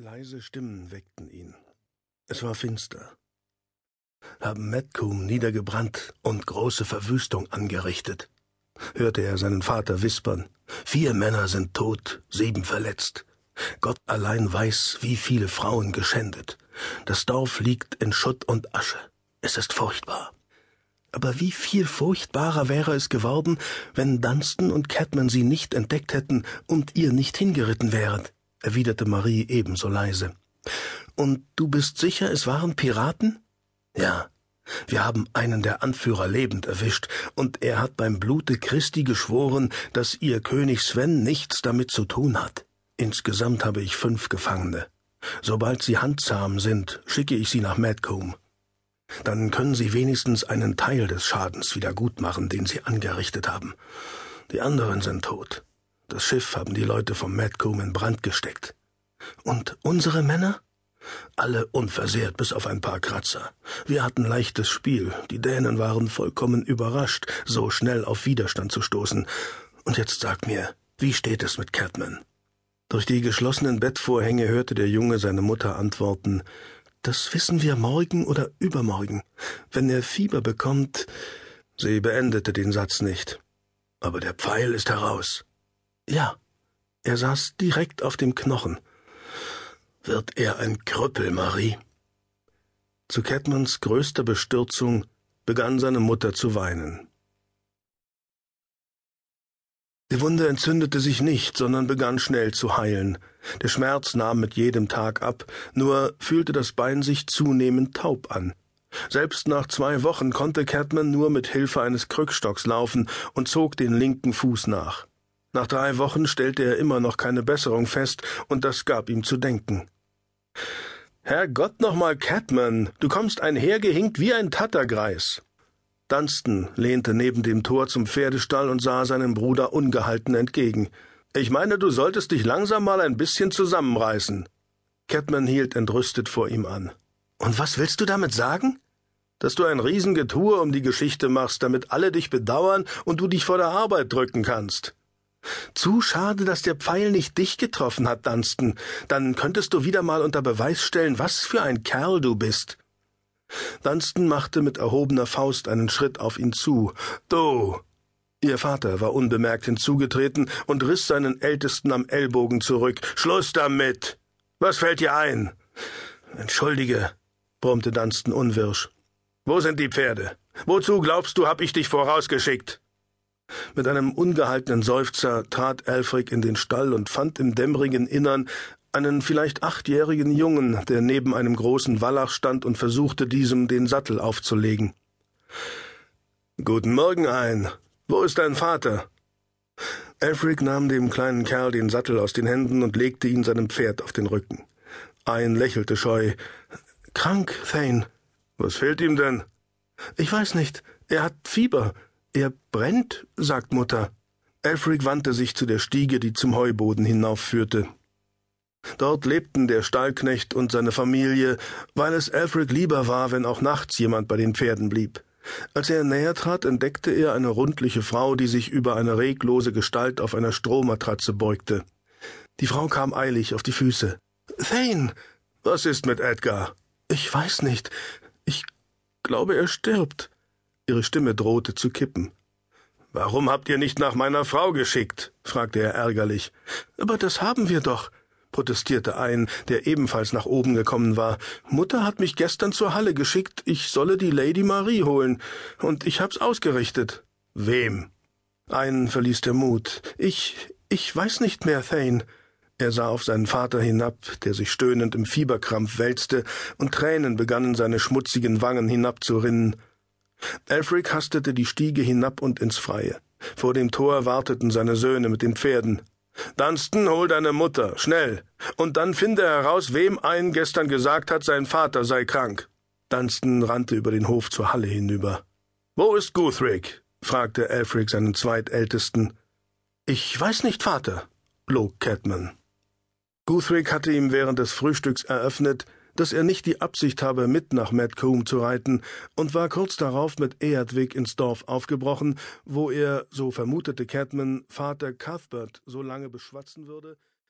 Leise Stimmen weckten ihn. Es war finster. Haben Metcomb niedergebrannt und große Verwüstung angerichtet, hörte er seinen Vater wispern. Vier Männer sind tot, sieben verletzt. Gott allein weiß, wie viele Frauen geschändet. Das Dorf liegt in Schutt und Asche. Es ist furchtbar. Aber wie viel furchtbarer wäre es geworden, wenn Dunstan und Catman sie nicht entdeckt hätten und ihr nicht hingeritten wären erwiderte Marie ebenso leise. Und du bist sicher, es waren Piraten? Ja. Wir haben einen der Anführer lebend erwischt, und er hat beim Blute Christi geschworen, dass ihr König Sven nichts damit zu tun hat. Insgesamt habe ich fünf Gefangene. Sobald sie handzahm sind, schicke ich sie nach Madcombe. Dann können sie wenigstens einen Teil des Schadens wieder gut machen, den sie angerichtet haben. Die anderen sind tot. Das Schiff haben die Leute vom Madcomb in Brand gesteckt. Und unsere Männer? Alle unversehrt, bis auf ein paar Kratzer. Wir hatten leichtes Spiel. Die Dänen waren vollkommen überrascht, so schnell auf Widerstand zu stoßen. Und jetzt sag mir, wie steht es mit Catman? Durch die geschlossenen Bettvorhänge hörte der Junge seine Mutter antworten, das wissen wir morgen oder übermorgen. Wenn er Fieber bekommt. Sie beendete den Satz nicht. Aber der Pfeil ist heraus. Ja, er saß direkt auf dem Knochen. Wird er ein Krüppel, Marie? Zu Catmans größter Bestürzung begann seine Mutter zu weinen. Die Wunde entzündete sich nicht, sondern begann schnell zu heilen. Der Schmerz nahm mit jedem Tag ab, nur fühlte das Bein sich zunehmend taub an. Selbst nach zwei Wochen konnte Catman nur mit Hilfe eines Krückstocks laufen und zog den linken Fuß nach. Nach drei Wochen stellte er immer noch keine Besserung fest, und das gab ihm zu denken. Herrgott nochmal, Catman, du kommst einhergehinkt wie ein Tattergreis. Dunstan lehnte neben dem Tor zum Pferdestall und sah seinem Bruder ungehalten entgegen. Ich meine, du solltest dich langsam mal ein bisschen zusammenreißen. Catman hielt entrüstet vor ihm an. Und was willst du damit sagen? Dass du ein Riesengetue um die Geschichte machst, damit alle dich bedauern und du dich vor der Arbeit drücken kannst. Zu schade, dass der Pfeil nicht dich getroffen hat, Dunstan. Dann könntest du wieder mal unter Beweis stellen, was für ein Kerl du bist. Dunstan machte mit erhobener Faust einen Schritt auf ihn zu. Du! Ihr Vater war unbemerkt hinzugetreten und riss seinen Ältesten am Ellbogen zurück. Schluss damit! Was fällt dir ein? Entschuldige, brummte Dunstan unwirsch. Wo sind die Pferde? Wozu glaubst du, hab ich dich vorausgeschickt? Mit einem ungehaltenen Seufzer trat Alfred in den Stall und fand im dämmerigen Innern einen vielleicht achtjährigen Jungen, der neben einem großen Wallach stand und versuchte, diesem den Sattel aufzulegen. Guten Morgen ein. Wo ist dein Vater? Alfred nahm dem kleinen Kerl den Sattel aus den Händen und legte ihn seinem Pferd auf den Rücken. Ein lächelte scheu. Krank, Thane. Was fehlt ihm denn? Ich weiß nicht. Er hat Fieber. Er brennt, sagt Mutter. Alfred wandte sich zu der Stiege, die zum Heuboden hinaufführte. Dort lebten der Stallknecht und seine Familie, weil es Alfred lieber war, wenn auch nachts jemand bei den Pferden blieb. Als er näher trat, entdeckte er eine rundliche Frau, die sich über eine reglose Gestalt auf einer Strohmatratze beugte. Die Frau kam eilig auf die Füße. Thane! Was ist mit Edgar? Ich weiß nicht. Ich glaube, er stirbt. Ihre Stimme drohte zu kippen. Warum habt ihr nicht nach meiner Frau geschickt? fragte er ärgerlich. Aber das haben wir doch, protestierte ein, der ebenfalls nach oben gekommen war. Mutter hat mich gestern zur Halle geschickt, ich solle die Lady Marie holen, und ich hab's ausgerichtet. Wem? Einen verließ der Mut. Ich, ich weiß nicht mehr, Thane. Er sah auf seinen Vater hinab, der sich stöhnend im Fieberkrampf wälzte, und Tränen begannen seine schmutzigen Wangen hinabzurinnen. Alfred hastete die Stiege hinab und ins Freie. Vor dem Tor warteten seine Söhne mit den Pferden. Dunstan, hol deine Mutter, schnell, und dann finde heraus, wem ein gestern gesagt hat, sein Vater sei krank. Dunstan rannte über den Hof zur Halle hinüber. Wo ist Guthric? fragte Alfred seinen Zweitältesten. Ich weiß nicht, Vater, log Catman. Guthric hatte ihm während des Frühstücks eröffnet, dass er nicht die Absicht habe, mit nach Madcombe zu reiten, und war kurz darauf mit Eadwig ins Dorf aufgebrochen, wo er, so vermutete Catman, Vater Cuthbert so lange beschwatzen würde,